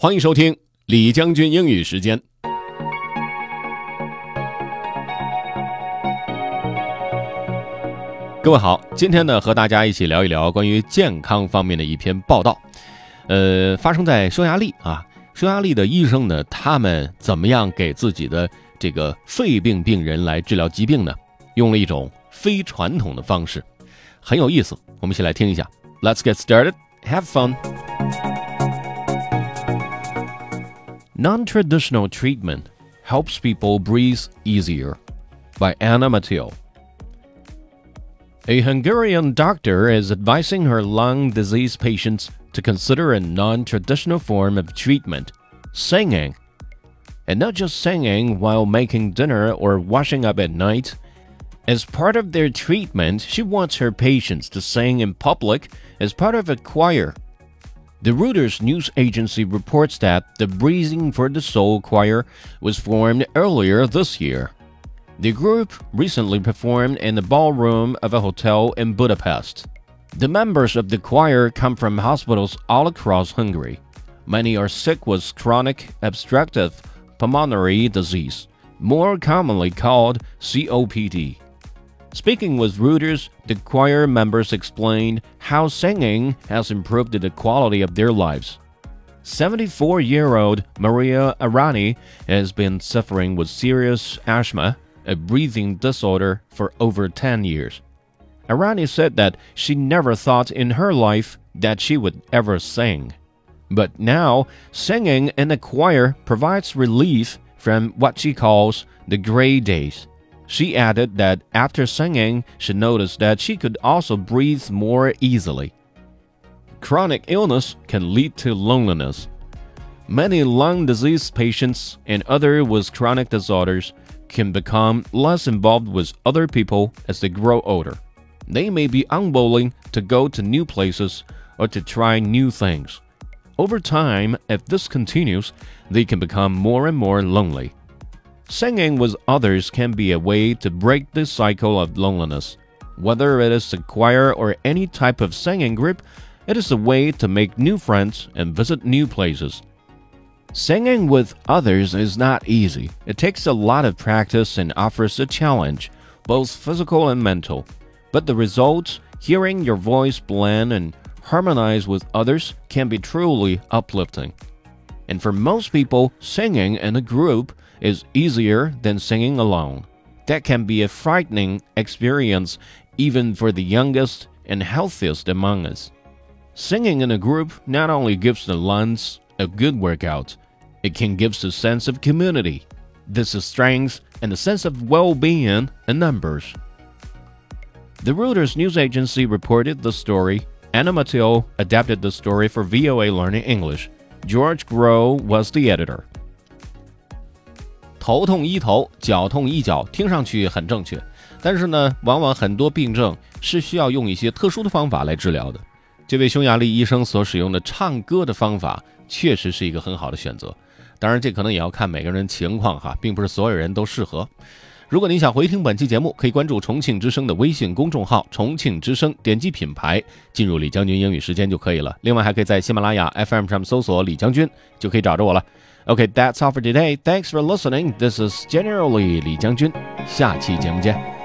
欢迎收听李将军英语时间。各位好，今天呢和大家一起聊一聊关于健康方面的一篇报道。呃，发生在匈牙利啊，匈牙利的医生呢，他们怎么样给自己的这个肺病病人来治疗疾病呢？用了一种非传统的方式，很有意思。我们一起来听一下。Let's get started. Have fun. Non-traditional treatment helps people breathe easier by Anna Matteo. A Hungarian doctor is advising her lung disease patients to consider a non-traditional form of treatment, singing. And not just singing while making dinner or washing up at night. As part of their treatment, she wants her patients to sing in public as part of a choir the Reuters news agency reports that the Breathing for the Soul Choir was formed earlier this year. The group recently performed in the ballroom of a hotel in Budapest. The members of the choir come from hospitals all across Hungary. Many are sick with chronic obstructive pulmonary disease, more commonly called COPD. Speaking with Reuters, the choir members explained how singing has improved the quality of their lives. 74 year old Maria Arany has been suffering with serious asthma, a breathing disorder, for over 10 years. Arany said that she never thought in her life that she would ever sing. But now, singing in a choir provides relief from what she calls the gray days. She added that after singing, she noticed that she could also breathe more easily. Chronic illness can lead to loneliness. Many lung disease patients and others with chronic disorders can become less involved with other people as they grow older. They may be unwilling to go to new places or to try new things. Over time, if this continues, they can become more and more lonely. Singing with others can be a way to break the cycle of loneliness. Whether it is a choir or any type of singing group, it is a way to make new friends and visit new places. Singing with others is not easy. It takes a lot of practice and offers a challenge, both physical and mental. But the results, hearing your voice blend and harmonize with others, can be truly uplifting. And for most people, singing in a group is easier than singing alone. That can be a frightening experience even for the youngest and healthiest among us. Singing in a group not only gives the lungs a good workout, it can give a sense of community. This is strength and a sense of well being in numbers. The Reuters news agency reported the story. Anna Matteo adapted the story for VOA Learning English. George Grow was the editor. 头痛医头，脚痛医脚，听上去很正确，但是呢，往往很多病症是需要用一些特殊的方法来治疗的。这位匈牙利医生所使用的唱歌的方法，确实是一个很好的选择。当然，这可能也要看每个人情况哈，并不是所有人都适合。如果您想回听本期节目，可以关注重庆之声的微信公众号“重庆之声”，点击品牌，进入李将军英语时间就可以了。另外，还可以在喜马拉雅 FM 上搜索“李将军”，就可以找着我了。Okay, that's all for today. Thanks for listening. This is General Li 下期节目见。